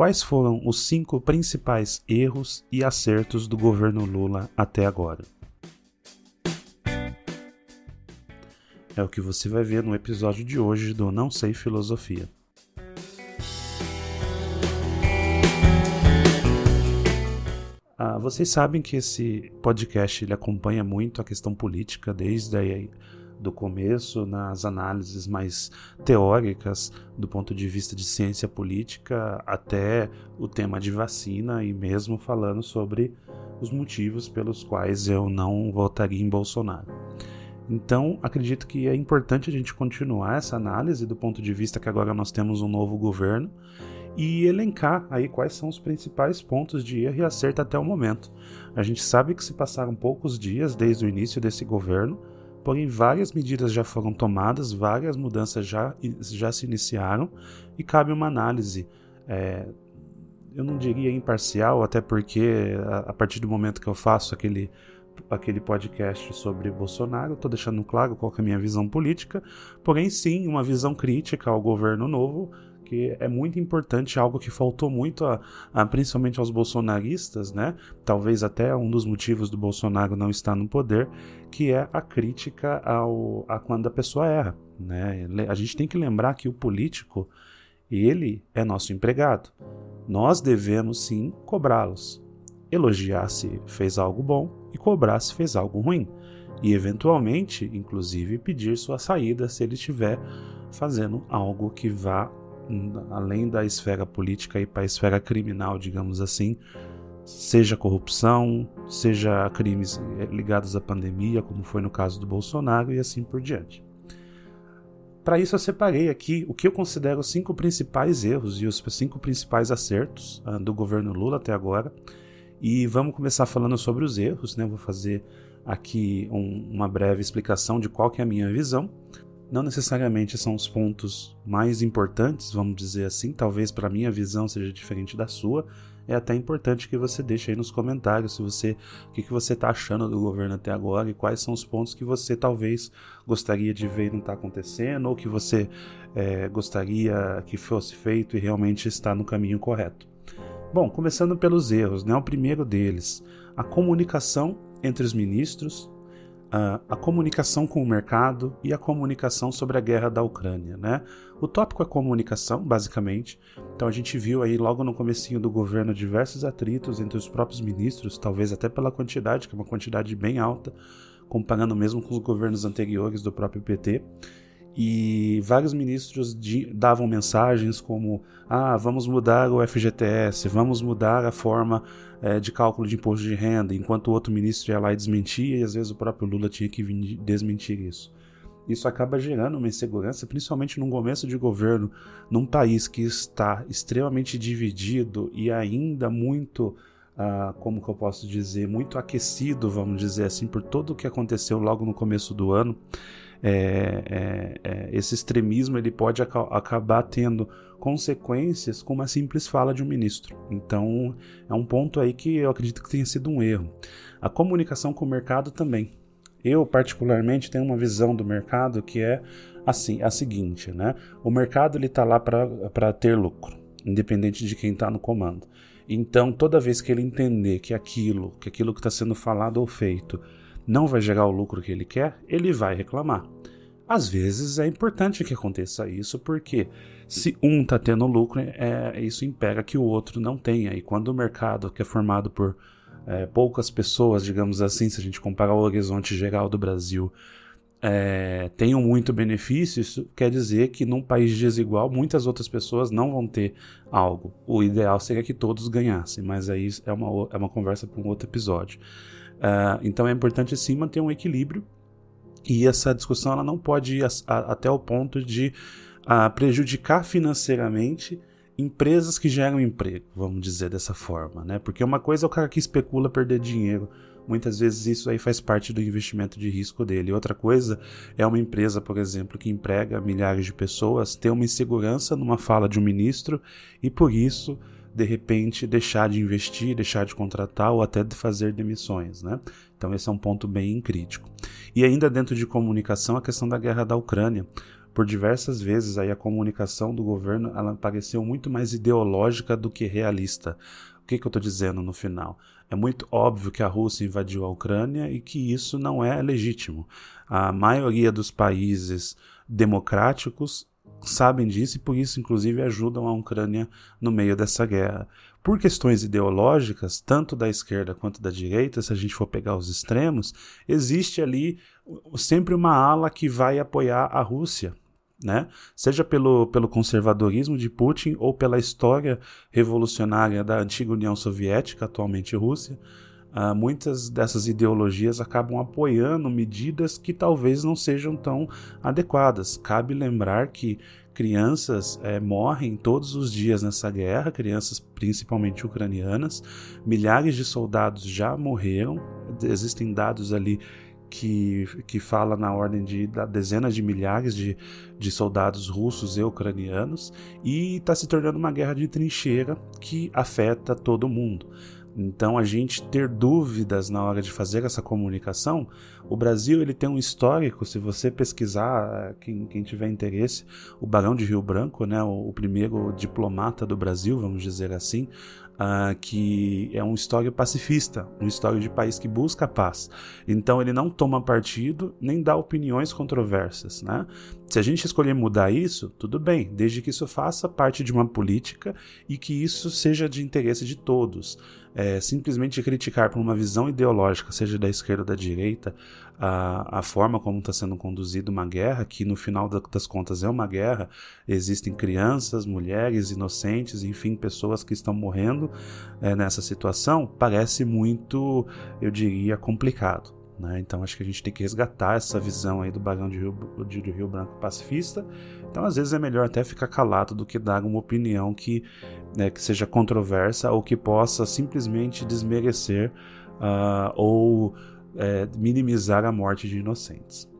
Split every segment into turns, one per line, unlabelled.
quais foram os cinco principais erros e acertos do governo Lula até agora. É o que você vai ver no episódio de hoje do Não Sei Filosofia. Ah, vocês sabem que esse podcast ele acompanha muito a questão política desde aí do começo, nas análises mais teóricas do ponto de vista de ciência política, até o tema de vacina e mesmo falando sobre os motivos pelos quais eu não votaria em Bolsonaro. Então, acredito que é importante a gente continuar essa análise do ponto de vista que agora nós temos um novo governo e elencar aí quais são os principais pontos de erro e acerto até o momento. A gente sabe que se passaram poucos dias desde o início desse governo, Porém, várias medidas já foram tomadas, várias mudanças já, já se iniciaram e cabe uma análise. É, eu não diria imparcial, até porque a, a, partir do momento que eu faço aquele, aquele podcast sobre Bolsonaro, estou deixando claro qual é a minha visão política, porém, sim, uma visão crítica ao governo novo porque é muito importante, algo que faltou muito, a, a, principalmente aos bolsonaristas, né? Talvez até um dos motivos do Bolsonaro não estar no poder, que é a crítica ao, a quando a pessoa erra, né? A gente tem que lembrar que o político, ele é nosso empregado. Nós devemos sim cobrá-los. Elogiar se fez algo bom e cobrar se fez algo ruim. E eventualmente, inclusive, pedir sua saída se ele estiver fazendo algo que vá além da esfera política e para a esfera criminal, digamos assim, seja corrupção, seja crimes eh, ligados à pandemia, como foi no caso do Bolsonaro e assim por diante. Para isso eu separei aqui o que eu considero os cinco principais erros e os cinco principais acertos uh, do governo Lula até agora. E vamos começar falando sobre os erros, né? Vou fazer aqui um, uma breve explicação de qual que é a minha visão não necessariamente são os pontos mais importantes, vamos dizer assim, talvez para minha visão seja diferente da sua. É até importante que você deixe aí nos comentários se você o que, que você está achando do governo até agora e quais são os pontos que você talvez gostaria de ver não está acontecendo ou que você é, gostaria que fosse feito e realmente está no caminho correto. Bom, começando pelos erros, né? O primeiro deles, a comunicação entre os ministros a, comunicação com o mercado e a comunicação sobre a guerra da Ucrânia, né? O tópico é comunicação, basicamente. Então a gente viu aí logo no comecinho do governo diversos atritos entre os próprios ministros, talvez até pela quantidade, que é uma quantidade bem alta, comparando mesmo com os governos anteriores do próprio PT e vários ministros davam mensagens como: ah, vamos mudar o FGTS, vamos mudar a forma é, de cálculo de imposto de renda, enquanto o outro ministro ia lá e desmentia, e às vezes o próprio Lula tinha que desmentir isso. Isso acaba gerando uma insegurança, principalmente num começo de governo, num país que está extremamente dividido e ainda muito, ah, como que eu posso dizer, muito aquecido, vamos dizer assim, por tudo o que aconteceu logo no começo do ano é, é, é, esse extremismo ele pode ac acabar tendo consequências com uma simples fala de um ministro. Então é um ponto aí que eu acredito que tenha sido um erro. A comunicação com o mercado também. Eu particularmente tenho uma visão do mercado que é assim, a seguinte, né? O mercado ele está lá para ter lucro, independente de quem está no comando. Então, toda vez que ele entender que aquilo, que aquilo que está sendo falado ou feito não vai gerar o lucro que ele quer, ele vai reclamar. Às vezes é importante que aconteça isso, porque se um está tendo lucro, é, isso impega que o outro não tenha. E quando o mercado, que é formado por é, poucas pessoas, digamos assim, se a gente comparar o horizonte geral do Brasil, é, tenham muito benefício, isso quer dizer que num país desigual muitas outras pessoas não vão ter algo. O ideal seria que todos ganhassem, mas aí é uma, é uma conversa para um outro episódio. Uh, então é importante sim manter um equilíbrio e essa discussão ela não pode ir a, a, até o ponto de uh, prejudicar financeiramente empresas que geram emprego, vamos dizer dessa forma, né? Porque uma coisa é o cara que especula perder dinheiro, muitas vezes isso aí faz parte do investimento de risco dele. Outra coisa é uma empresa, por exemplo, que emprega milhares de pessoas, ter uma insegurança numa fala de um ministro e por isso de repente deixar de investir, deixar de contratar ou até de fazer demissões, né? Então esse é um ponto bem crítico. E ainda dentro de comunicação, a questão da guerra da Ucrânia. por diversas vezes aí a comunicação do governo ela pareceu muito mais ideológica do que realista. O que, que eu estou dizendo no final? É muito óbvio que a Rússia invadiu a Ucrânia e que isso não é legítimo. A maioria dos países democráticos sabem disso e por isso, inclusive, ajudam a Ucrânia no meio dessa guerra. Por questões ideológicas, tanto da esquerda quanto da direita, se a gente for pegar os extremos, existe ali sempre uma ala que vai apoiar a Rússia. Né? Seja pelo, pelo conservadorismo de Putin ou pela história revolucionária da antiga União Soviética, atualmente Rússia, Uh, muitas dessas ideologias acabam apoiando medidas que talvez não sejam tão adequadas. Cabe lembrar que crianças é, morrem todos os dias nessa guerra, crianças principalmente ucranianas. Milhares de soldados já morreram, existem dados ali que, que fala na ordem de dezenas de milhares de, de soldados russos e ucranianos, e está se tornando uma guerra de trincheira que afeta todo mundo. Então, a gente ter dúvidas na hora de fazer essa comunicação, o Brasil ele tem um histórico, se você pesquisar, quem, quem tiver interesse, o Barão de Rio Branco, né, o, o primeiro diplomata do Brasil, vamos dizer assim, uh, que é um histórico pacifista, um histórico de país que busca paz. Então ele não toma partido nem dá opiniões controversas. Né? Se a gente escolher mudar isso, tudo bem, desde que isso faça parte de uma política e que isso seja de interesse de todos. É, simplesmente criticar por uma visão ideológica, seja da esquerda ou da direita, a, a forma como está sendo conduzida uma guerra, que no final das contas é uma guerra, existem crianças, mulheres, inocentes, enfim, pessoas que estão morrendo é, nessa situação, parece muito, eu diria, complicado. Né? Então acho que a gente tem que resgatar essa visão aí do Barão de Rio, de Rio Branco pacifista. Então às vezes é melhor até ficar calado do que dar uma opinião que, né, que seja controversa ou que possa simplesmente desmerecer uh, ou é, minimizar a morte de inocentes.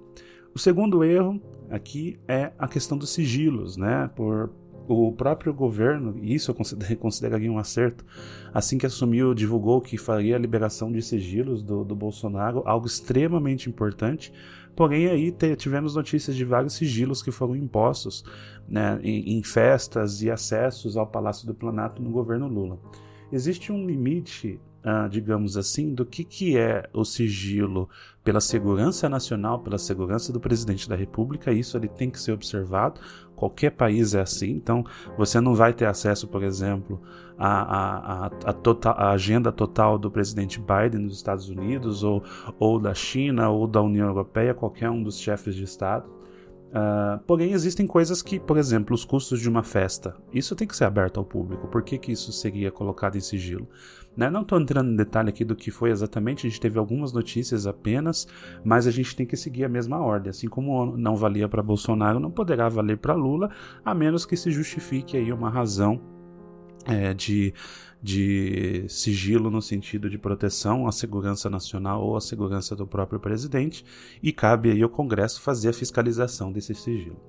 O segundo erro aqui é a questão dos sigilos, né? Por o próprio governo, e isso eu consideraria um acerto, assim que assumiu, divulgou que faria a liberação de sigilos do, do Bolsonaro, algo extremamente importante. Porém, aí tivemos notícias de vários sigilos que foram impostos né, em, em festas e acessos ao Palácio do Planalto no governo Lula. Existe um limite uh, digamos assim, do que, que é o sigilo pela segurança nacional, pela segurança do presidente da República. Isso ele tem que ser observado. Qualquer país é assim, então você não vai ter acesso, por exemplo, à, à, à, total, à agenda total do presidente Biden nos Estados Unidos, ou, ou da China, ou da União Europeia, qualquer um dos chefes de Estado. Uh, porém, existem coisas que, por exemplo, os custos de uma festa, isso tem que ser aberto ao público. Por que, que isso seria colocado em sigilo? Né? Não estou entrando em detalhe aqui do que foi exatamente, a gente teve algumas notícias apenas, mas a gente tem que seguir a mesma ordem. Assim como não valia para Bolsonaro, não poderá valer para Lula, a menos que se justifique aí uma razão é, de de sigilo no sentido de proteção à segurança nacional ou à segurança do próprio presidente, e cabe aí ao Congresso fazer a fiscalização desse sigilo.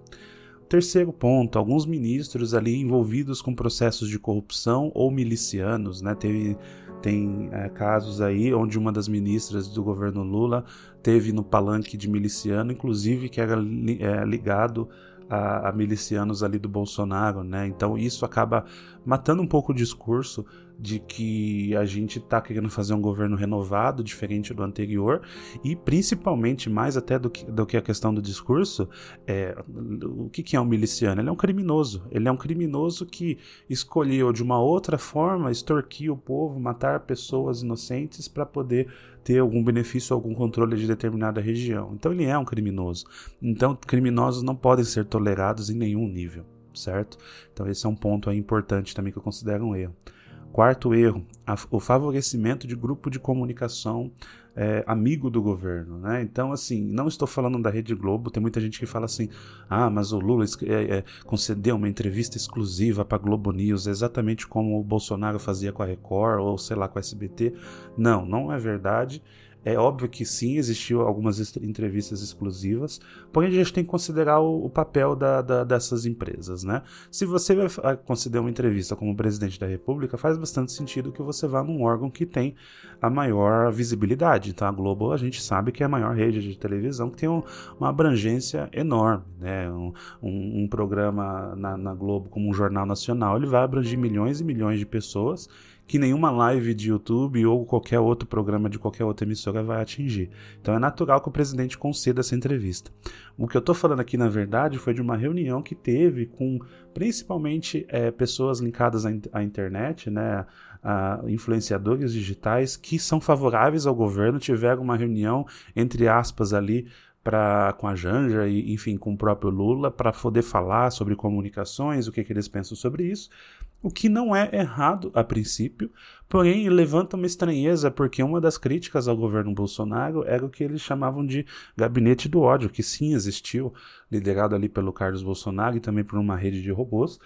Terceiro ponto, alguns ministros ali envolvidos com processos de corrupção ou milicianos, né? Teve, tem é, casos aí onde uma das ministras do governo Lula teve no palanque de miliciano, inclusive que era é, ligado a, a, milicianos ali do Bolsonaro, né? Então isso acaba matando um pouco o discurso de que a gente está querendo fazer um governo renovado, diferente do anterior, e principalmente, mais até do que, do que a questão do discurso, é, o que, que é um miliciano? Ele é um criminoso. Ele é um criminoso que escolheu de uma outra forma extorquir o povo, matar pessoas inocentes para poder ter algum benefício, algum controle de determinada região. Então ele é um criminoso. Então criminosos não podem ser tolerados em nenhum nível, certo? Então esse é um ponto importante também que eu considero um erro. Quarto erro, a, o favorecimento de grupo de comunicação é, amigo do governo. Né? Então, assim, não estou falando da Rede Globo, tem muita gente que fala assim: ah, mas o Lula é, é, concedeu uma entrevista exclusiva para Globo News, exatamente como o Bolsonaro fazia com a Record ou sei lá com a SBT. Não, não é verdade. É óbvio que sim, existiu algumas entrevistas exclusivas, porém a gente tem que considerar o, o papel da, da, dessas empresas, né? Se você vai considerar uma entrevista como presidente da República, faz bastante sentido que você vá num órgão que tem a maior visibilidade. Então a Globo a gente sabe que é a maior rede de televisão que tem um, uma abrangência enorme, né? Um, um, um programa na, na Globo como um jornal nacional, ele vai abranger milhões e milhões de pessoas que nenhuma live de YouTube ou qualquer outro programa de qualquer outra emissora vai atingir. Então é natural que o presidente conceda essa entrevista. O que eu estou falando aqui, na verdade, foi de uma reunião que teve com principalmente é, pessoas linkadas à, internet, né? Influenciadores digitais que são favoráveis ao governo tiveram uma reunião entre aspas ali para com a Janja e enfim com o próprio Lula para poder falar sobre comunicações o que, que eles pensam sobre isso o que não é errado a princípio, porém levanta uma estranheza porque uma das críticas ao governo Bolsonaro era o que eles chamavam de gabinete do ódio, que sim existiu, liderado ali pelo Carlos Bolsonaro e também por uma rede de robôs,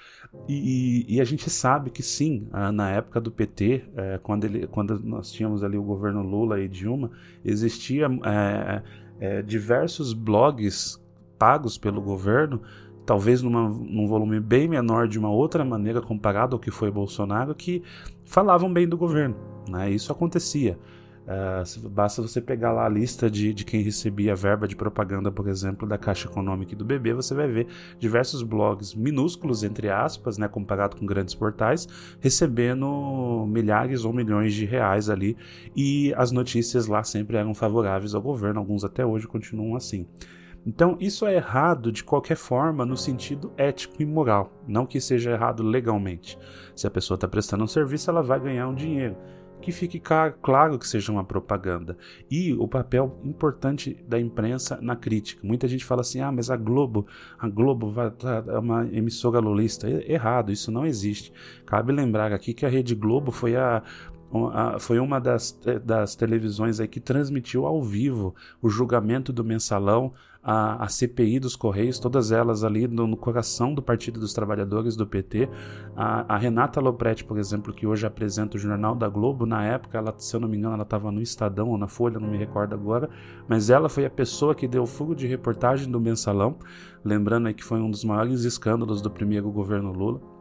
e, e a gente sabe que sim, na época do PT, é, quando, ele, quando nós tínhamos ali o governo Lula e Dilma, existia é, é, diversos blogs pagos pelo governo talvez numa, num volume bem menor de uma outra maneira comparado ao que foi Bolsonaro, que falavam bem do governo. Né? Isso acontecia. Uh, basta você pegar lá a lista de, de quem recebia verba de propaganda, por exemplo, da Caixa Econômica e do BB, você vai ver diversos blogs minúsculos, entre aspas, né, comparado com grandes portais, recebendo milhares ou milhões de reais ali, e as notícias lá sempre eram favoráveis ao governo, alguns até hoje continuam assim. Então, isso é errado de qualquer forma no sentido ético e moral, não que seja errado legalmente. Se a pessoa está prestando um serviço, ela vai ganhar um dinheiro. Que fique claro que seja uma propaganda. E o papel importante da imprensa na crítica. Muita gente fala assim: ah, mas a Globo, a Globo tá, é uma emissora lulista. Errado, isso não existe. Cabe lembrar aqui que a Rede Globo foi a, foi uma das, das televisões aí que transmitiu ao vivo o julgamento do mensalão, a, a CPI dos Correios, todas elas ali no, no, coração do Partido dos Trabalhadores do PT. A, a, Renata Lopretti, por exemplo, que hoje apresenta o Jornal da Globo, na época, ela, se eu não me engano, ela estava no Estadão ou na Folha, não me recordo agora, mas ela foi a pessoa que deu fogo de reportagem do mensalão, lembrando aí que foi um dos maiores escândalos do primeiro governo Lula.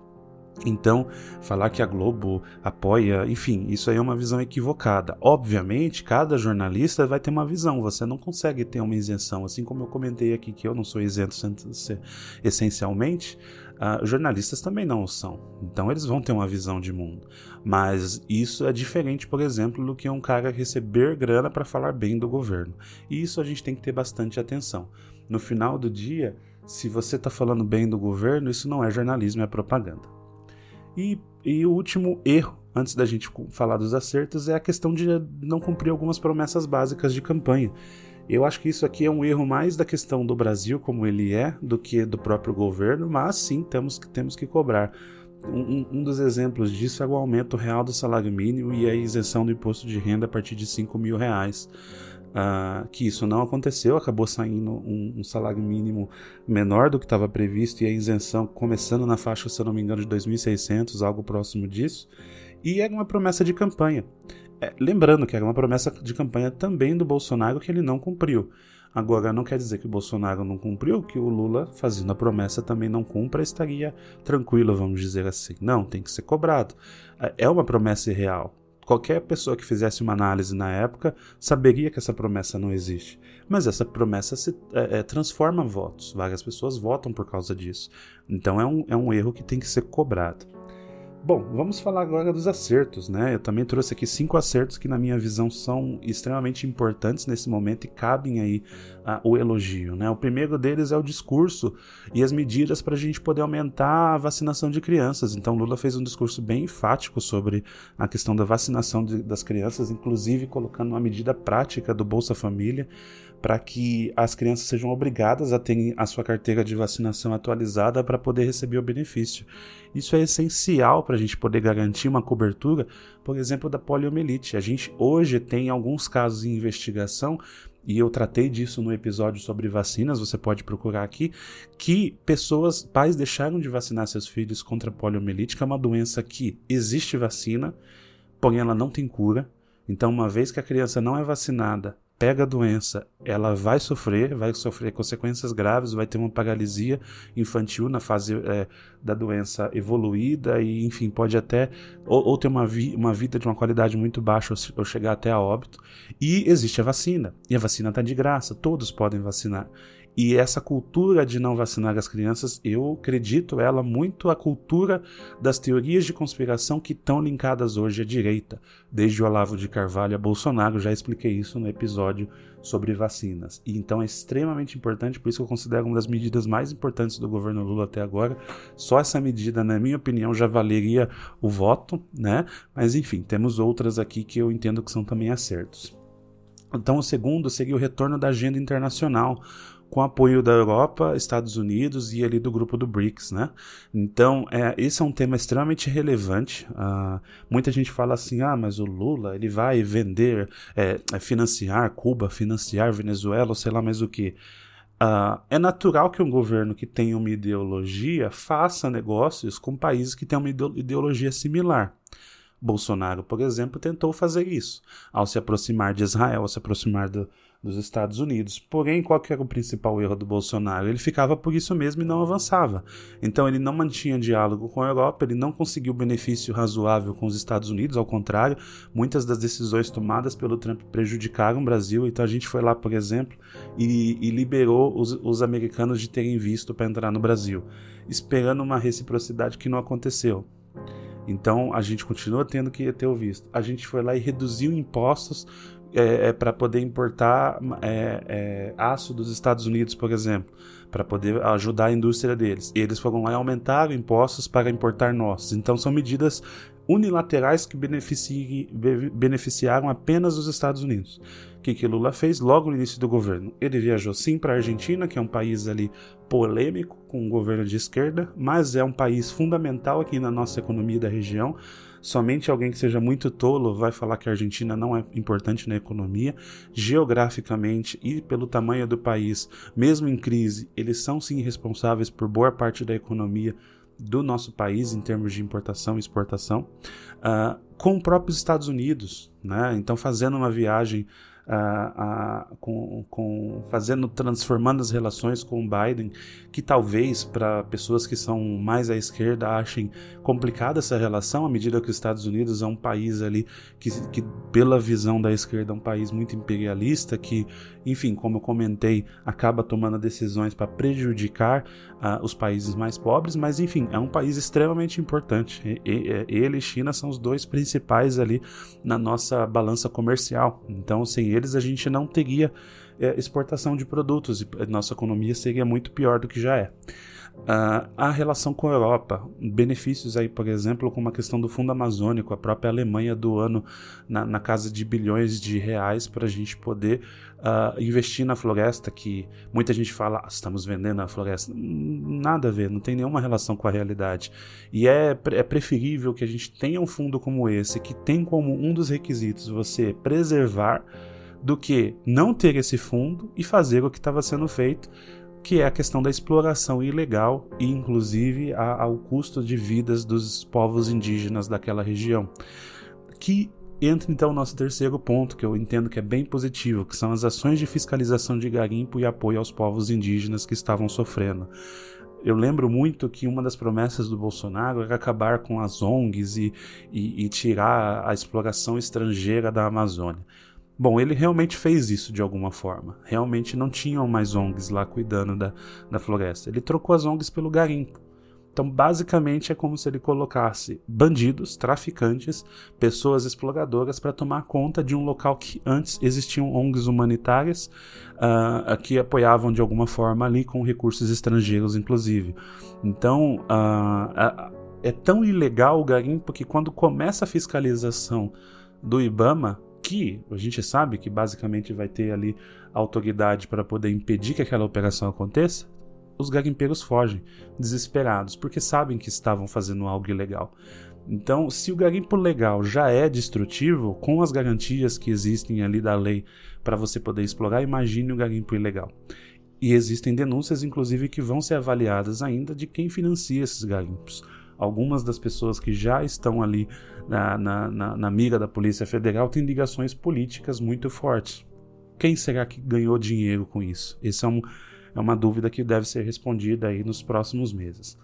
Então, falar que a Globo apoia, enfim, isso aí é uma visão equivocada. Obviamente, cada jornalista vai ter uma visão, você não consegue ter uma isenção. Assim como eu comentei aqui que eu não sou isento essencialmente, uh, jornalistas também não o são. Então, eles vão ter uma visão de mundo. Mas isso é diferente, por exemplo, do que um cara receber grana para falar bem do governo. E isso a gente tem que ter bastante atenção. No final do dia, se você está falando bem do governo, isso não é jornalismo, é propaganda. E, e o último erro, antes da gente falar dos acertos, é a questão de não cumprir algumas promessas básicas de campanha. Eu acho que isso aqui é um erro mais da questão do Brasil, como ele é, do que do próprio governo, mas sim temos que, temos que cobrar. Um, um, dos exemplos disso é o aumento real do salário mínimo e a isenção do imposto de renda a partir de 5 mil reais uh, que isso não aconteceu, acabou saindo um, um salário mínimo menor do que estava previsto e a isenção começando na faixa, se eu não me engano, de 2.600, algo próximo disso, e era uma promessa de campanha. É, lembrando que era uma promessa de campanha também do Bolsonaro que ele não cumpriu. Agora, não quer dizer que o Bolsonaro não cumpriu, que o Lula, fazendo a promessa, também não cumpra, estaria tranquilo, vamos dizer assim. Não, tem que ser cobrado. É, é uma promessa irreal qualquer pessoa que fizesse uma análise na época saberia que essa promessa não existe. Mas essa promessa se, é, é, transforma votos. Várias pessoas votam por causa disso. Então é um, é um erro que tem que ser cobrado. Bom, vamos falar agora dos acertos, né? Eu também trouxe aqui cinco acertos que, na minha visão, são extremamente importantes nesse momento e cabem aí uh, o elogio, né? O primeiro deles é o discurso e as medidas para a gente poder aumentar a vacinação de crianças. Então, Lula fez um discurso bem enfático sobre a questão da vacinação de, das crianças, inclusive colocando uma medida prática do Bolsa Família para que as crianças sejam obrigadas a ter a sua carteira de vacinação atualizada para poder receber o benefício. Isso é essencial para a gente poder garantir uma cobertura, por exemplo, da poliomielite. A gente hoje tem alguns casos em investigação e eu tratei disso no episódio sobre vacinas, você pode procurar aqui, que pessoas, pais deixaram de vacinar seus filhos contra a poliomielite, que é uma doença que existe vacina, porém ela não tem cura, Então, uma vez que a criança não é vacinada, pega a doença, ela vai sofrer, vai sofrer consequências graves, vai ter uma paralisia infantil na fase é, da doença evoluída e, enfim, pode até ou, ou ter uma, vi, uma vida de uma qualidade muito baixa ou, ou chegar até a óbito. E existe a vacina, e a vacina está de graça, todos podem vacinar. E essa cultura de não vacinar as crianças, eu acredito ela muito à cultura das teorias de conspiração que estão linkadas hoje à direita, desde o Olavo de Carvalho a Bolsonaro, já expliquei isso no episódio sobre vacinas. E então é extremamente importante, por isso que eu considero uma das medidas mais importantes do governo Lula até agora. Só essa medida, na minha opinião, já valeria o voto, né? Mas enfim, temos outras aqui que eu entendo que são também acertos. Então, o segundo seria o retorno da agenda internacional com apoio da Europa, Estados Unidos e ali do grupo do BRICS, né? Então, é, esse é um tema extremamente relevante. Uh, muita gente fala assim, ah, mas o Lula, ele vai vender, é, é financiar Cuba, financiar Venezuela, sei lá mais o que. Uh, é natural que um governo que tem uma ideologia faça negócios com países que têm uma ideologia similar. Bolsonaro, por exemplo, tentou fazer isso ao se aproximar de Israel, ao se aproximar do, dos Estados Unidos. Porém, qual que era o principal erro do Bolsonaro? Ele ficava por isso mesmo e não avançava. Então, ele não mantinha diálogo com a Europa, ele não conseguiu benefício razoável com os Estados Unidos, ao contrário, muitas das decisões tomadas pelo Trump prejudicaram o Brasil. Então, a gente foi lá, por exemplo, e, e liberou os, os americanos de terem visto para entrar no Brasil, esperando uma reciprocidade que não aconteceu. Então a gente continua tendo que ter o visto. A gente foi lá e reduziu impostos é, é para poder importar é, é, aço dos Estados Unidos, por exemplo, para poder ajudar a indústria deles. E eles foram lá e aumentaram impostos para importar nossos. Então são medidas unilaterais que beneficiaram apenas os Estados Unidos. O que, que Lula fez logo no início do governo? Ele viajou sim para a Argentina, que é um país ali polêmico, com um governo de esquerda, mas é um país fundamental aqui na nossa economia da região. Somente alguém que seja muito tolo vai falar que a Argentina não é importante na economia. Geograficamente e pelo tamanho do país, mesmo em crise, eles são sim responsáveis por boa parte da economia do nosso país em termos de importação e exportação, uh, com os próprios Estados Unidos. Né? Então, fazendo uma viagem uh, com, com, fazendo, transformando as relações com o Biden, que talvez para pessoas que são mais à esquerda achem complicada essa relação, à medida que os Estados Unidos é um país ali que, que pela visão da esquerda, é um país muito imperialista, que, enfim, como eu comentei, acaba tomando decisões para prejudicar uh, os países mais pobres, mas enfim, é um país extremamente importante. E, e, ele e China são os dois principais ali na nossa balança comercial. Então, sem eles, a gente não teria é, exportação de produtos e nossa economia seria muito pior do que já é. Uh, a relação com a Europa, benefícios aí, por exemplo, com a questão do Fundo Amazônico, a própria Alemanha doando na, na casa de bilhões de reais para a gente poder uh, investir na floresta, que muita gente fala, ah, estamos vendendo a floresta. Nada a ver, não tem nenhuma relação com a realidade. E é, é preferível que a gente tenha um fundo como esse, que tem como um dos requisitos você preservar do que não ter esse fundo e fazer o que estava sendo feito, que é a questão da exploração ilegal e, inclusive, a, ao custo de vidas dos povos indígenas daquela região. Que entra então o nosso terceiro ponto, que eu entendo que é bem positivo, que são as ações de fiscalização de garimpo e apoio aos povos indígenas que estavam sofrendo. Eu lembro muito que uma das promessas do Bolsonaro era acabar com as ONGs e, e, e tirar a exploração estrangeira da Amazônia. Bom, ele realmente fez isso de alguma forma. Realmente não tinham mais ONGs lá cuidando da, da floresta. Ele trocou as ONGs pelo garimpo. Então, basicamente, é como se ele colocasse bandidos, traficantes, pessoas exploradoras para tomar conta de um local que antes existiam ONGs humanitárias uh, que apoiavam de alguma forma ali com recursos estrangeiros, inclusive. Então, uh, uh, é tão ilegal o garimpo que quando começa a fiscalização do IBAMA, que a gente sabe que basicamente vai ter ali autoridade para poder impedir que aquela operação aconteça, os garimpeiros fogem, desesperados, porque sabem que estavam fazendo algo ilegal. Então, se o garimpo legal já é destrutivo, com as garantias que existem ali da lei para você poder explorar, imagine o garimpo ilegal. E existem denúncias, inclusive, que vão ser avaliadas ainda de quem financia esses garimpos. Algumas das pessoas que já estão ali na, na, na, na mira da Polícia Federal têm ligações políticas muito fortes. Quem será que ganhou dinheiro com isso? Essa é, um, é uma dúvida que deve ser respondida aí nos próximos meses.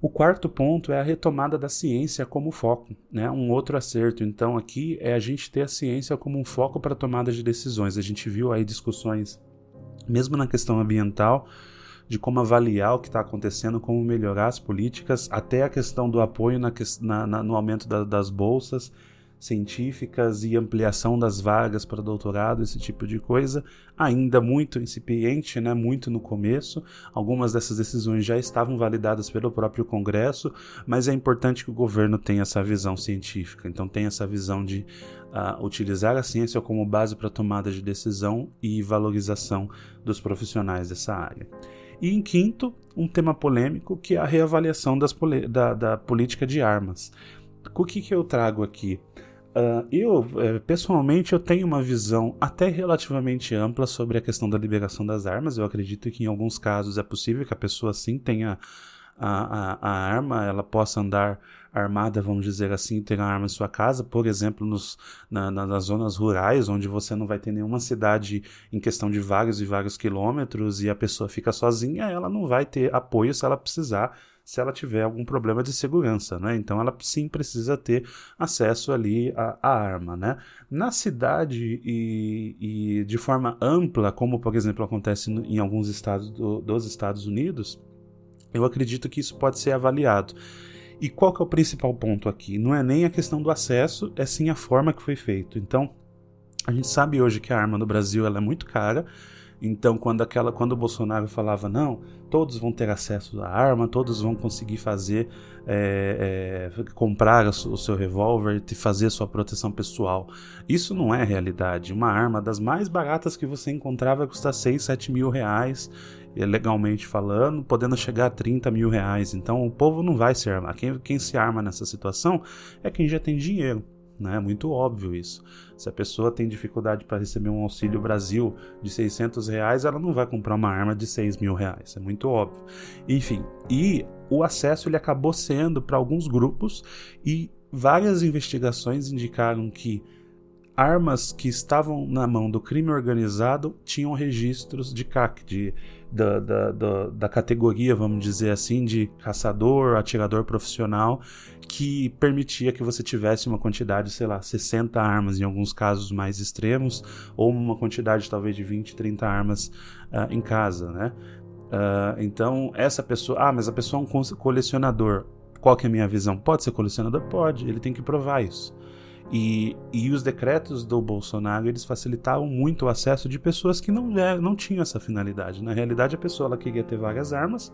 O quarto ponto é a retomada da ciência como foco, né? Um outro acerto, então, aqui é a gente ter a ciência como um foco para tomada de decisões. A gente viu aí discussões, mesmo na questão ambiental, de como avaliar o que está acontecendo, como melhorar as políticas, até a questão do apoio na, na, no aumento da, das bolsas científicas e ampliação das vagas para doutorado, esse tipo de coisa, ainda muito incipiente, né, muito no começo. Algumas dessas decisões já estavam validadas pelo próprio Congresso, mas é importante que o governo tenha essa visão científica, então tenha essa visão de uh, utilizar a ciência como base para tomada de decisão e valorização dos profissionais dessa área. E em quinto, um tema polêmico que é a reavaliação da, da política de armas. O que, que eu trago aqui? Uh, eu, é, pessoalmente, eu tenho uma visão até relativamente ampla sobre a questão da liberação das armas. Eu acredito que em alguns casos é possível que a pessoa sim tenha a, a, a arma, ela possa andar armada, vamos dizer assim, ter uma arma em sua casa, por exemplo, nos, na, na, nas zonas rurais, onde você não vai ter nenhuma cidade em questão de vários e vários quilômetros e a pessoa fica sozinha, ela não vai ter apoio se ela precisar se ela tiver algum problema de segurança, né? Então ela sim precisa ter acesso ali à, à arma, né? Na cidade e, e, de forma ampla, como por exemplo acontece em alguns estados do, dos Estados Unidos, eu acredito que isso pode ser avaliado. E qual que é o principal ponto aqui? Não é nem a questão do acesso, é sim a forma que foi feito. Então, a gente sabe hoje que a arma no Brasil ela é muito cara, então, quando, aquela, quando o Bolsonaro falava, não, todos vão ter acesso à arma, todos vão conseguir fazer, é, é, comprar o seu revólver e fazer sua proteção pessoal. Isso não é realidade. Uma arma das mais baratas que você encontrar vai custar 6, 7 mil reais, legalmente falando, podendo chegar a 30 mil reais. Então, o povo não vai se armar. Quem, quem se arma nessa situação é quem já tem dinheiro né? É muito óbvio isso. Se a pessoa tem dificuldade para receber um auxílio Brasil de 600 reais, ela não vai comprar uma arma de 6 mil reais. É muito óbvio. Enfim, e o acesso ele acabou sendo para alguns grupos e várias investigações indicaram que armas que estavam na mão do crime organizado tinham registros de CAC, de, da, da, da, da, categoria, vamos dizer assim, de caçador, atirador profissional, que permitia que você tivesse uma quantidade, sei lá, 60 armas em alguns casos mais extremos, ou uma quantidade talvez de 20, 30 armas uh, em casa, né? Uh, então, essa pessoa. Ah, mas a pessoa é um colecionador. Qual que é a minha visão? Pode ser colecionador? Pode, ele tem que provar isso. E, e os decretos do Bolsonaro eles facilitavam muito o acesso de pessoas que não, não tinham essa finalidade. Na realidade, a pessoa ela queria ter várias armas,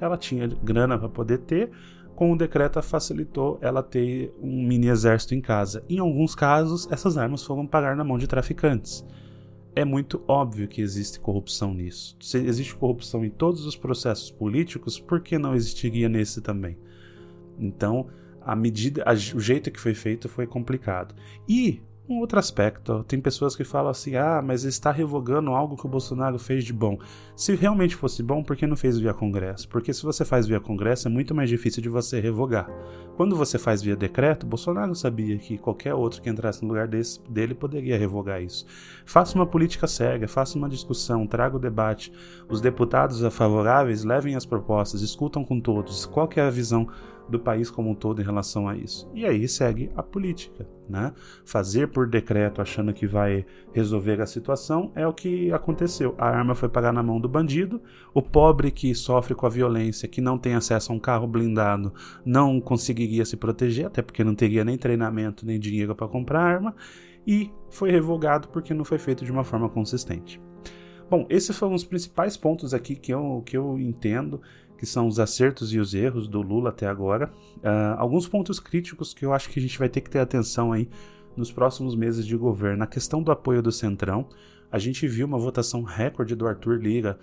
ela tinha grana para poder ter, com o decreto facilitou ela ter um mini exército em casa. Em alguns casos, essas armas foram parar na mão de traficantes. É muito óbvio que existe corrupção nisso. Se existe corrupção em todos os processos políticos, por que não existiria nesse também? Então, a medida, a, o jeito que foi feito foi complicado. E um outro aspecto, tem pessoas que falam assim: ah, mas está revogando algo que o Bolsonaro fez de bom. Se realmente fosse bom, por que não fez via Congresso? Porque se você faz via Congresso, é muito mais difícil de você revogar. Quando você faz via decreto, Bolsonaro sabia que qualquer outro que entrasse no lugar desse, dele poderia revogar isso. Faça uma política séria, faça uma discussão, traga o debate. Os deputados favoráveis levem as propostas, discutam com todos. Qual é a visão do país como um todo em relação a isso. E aí segue a política, né? Fazer por decreto achando que vai resolver a situação é o que aconteceu. A arma foi pagar na mão do bandido, o pobre que sofre com a violência, que não tem acesso a um carro blindado, não conseguiria se proteger, até porque não teria nem treinamento nem dinheiro para comprar arma, e foi revogado porque não foi feito de uma forma consistente. Bom, esses foram os principais pontos aqui que eu, que eu entendo que são os acertos e os erros do Lula até agora. Uh, alguns pontos críticos que eu acho que a gente vai ter que ter atenção aí nos próximos meses de governo. Na questão do apoio do Centrão, a gente viu uma votação recorde do Arthur Lira.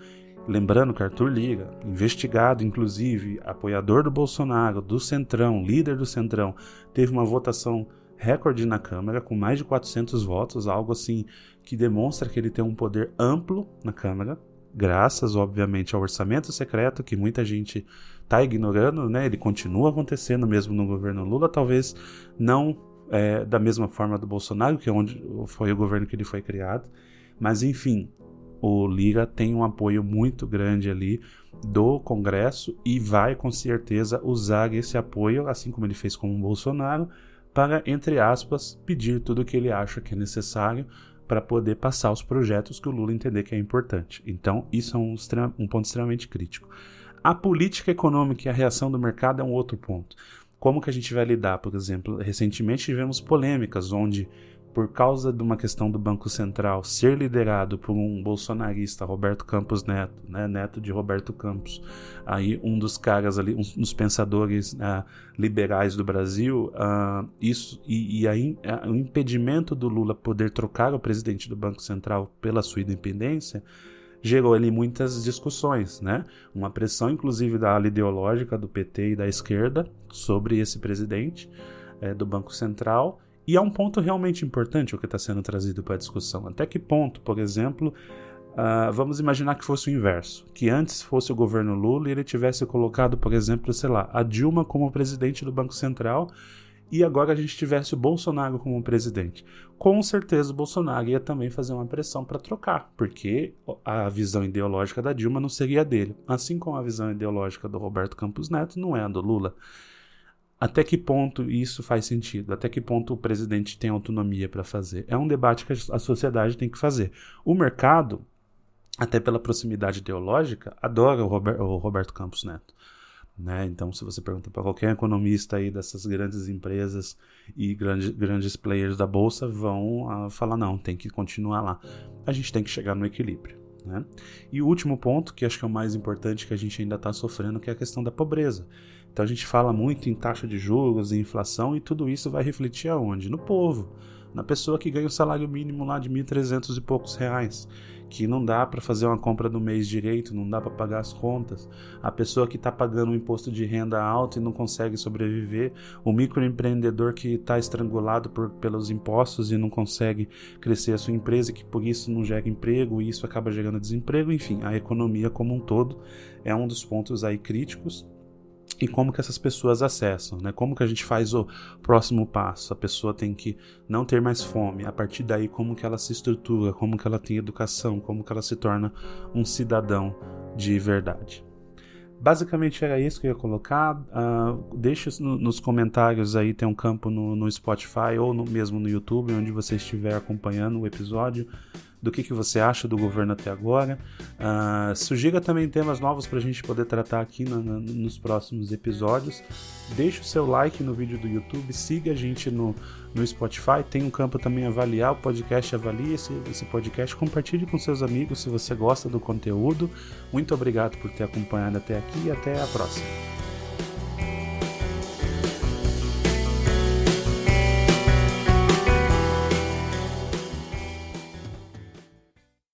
Lembrando que Arthur Lira, investigado inclusive, apoiador do Bolsonaro, do Centrão, líder do Centrão, teve uma votação recorde na Câmara, com mais de 400 votos, algo assim que demonstra que ele tem um poder amplo na Câmara. Graças, obviamente, ao orçamento secreto, que muita gente está ignorando, né? Ele continua acontecendo mesmo no governo Lula, talvez não é, da mesma forma do Bolsonaro, que é onde foi o governo que ele foi criado, mas enfim, o Lira tem um apoio muito grande ali do Congresso e vai com certeza usar esse apoio, assim como ele fez com o Bolsonaro, para, entre aspas, pedir tudo o que ele acha que é necessário para poder passar os projetos que o Lula entender que é importante. Então, isso é um, um ponto extremamente crítico. A política econômica e a reação do mercado é um outro ponto. Como que a gente vai lidar, por exemplo, recentemente tivemos polêmicas onde por causa de uma questão do Banco Central ser liderado por um bolsonarista, Roberto Campos Neto, né, neto de Roberto Campos, aí um dos caras ali, um dos pensadores uh, liberais do Brasil, uh, isso e, e aí uh, o impedimento do Lula poder trocar o presidente do Banco Central pela sua independência gerou ali muitas discussões, né? Uma pressão, inclusive, da ala ideológica do PT e da esquerda sobre esse presidente é, do Banco Central e é um ponto realmente importante o que está sendo trazido para a discussão. Até que ponto, por exemplo, uh, vamos imaginar que fosse o inverso, que antes fosse o governo Lula e ele tivesse colocado, por exemplo, sei lá, a Dilma como presidente do Banco Central e agora a gente tivesse o Bolsonaro como presidente. Com certeza o Bolsonaro ia também fazer uma pressão para trocar, porque a visão ideológica da Dilma não seria dele, assim como a visão ideológica do Roberto Campos Neto não é a do Lula. Até que ponto isso faz sentido? Até que ponto o presidente tem autonomia para fazer? É um debate que a sociedade tem que fazer. O mercado, até pela proximidade ideológica, adora o, Robert, o Roberto Campos Neto. Né? Então, se você pergunta para qualquer economista aí dessas grandes empresas e grandes, grandes players da bolsa, vão uh, falar: não, tem que continuar lá. A gente tem que chegar no equilíbrio. Né? E o último ponto, que acho que é o mais importante que a gente ainda está sofrendo, que é a questão da pobreza. Então a gente fala muito em taxa de juros e inflação e tudo isso vai refletir aonde? No povo, na pessoa que ganha o salário mínimo lá de 1.300 e poucos reais, que não dá para fazer uma compra do mês direito, não dá para pagar as contas, a pessoa que está pagando um imposto de renda alto e não consegue sobreviver, o microempreendedor que está estrangulado por, pelos impostos e não consegue crescer a sua empresa, que por isso não gera emprego e isso acaba gerando desemprego, enfim, a economia como um todo é um dos pontos aí críticos e como que essas pessoas acessam, né? Como que a gente faz o próximo passo? A pessoa tem que não ter mais fome. A partir daí, como que ela se estrutura? Como que ela tem educação? Como que ela se torna um cidadão de verdade? Basicamente era isso que eu ia colocar. Uh, deixe no, nos comentários aí, tem um campo no, no Spotify ou no, mesmo no YouTube, onde você estiver acompanhando o episódio do que, que você acha do governo até agora. Uh, sugira também temas novos para a gente poder tratar aqui nos próximos episódios. Deixe o seu like no vídeo do YouTube, siga a gente no, no Spotify. Tem um campo também avaliar o podcast, avalie esse, esse podcast, compartilhe com seus amigos se você gosta do conteúdo. Muito obrigado por ter acompanhado até aqui e até a próxima.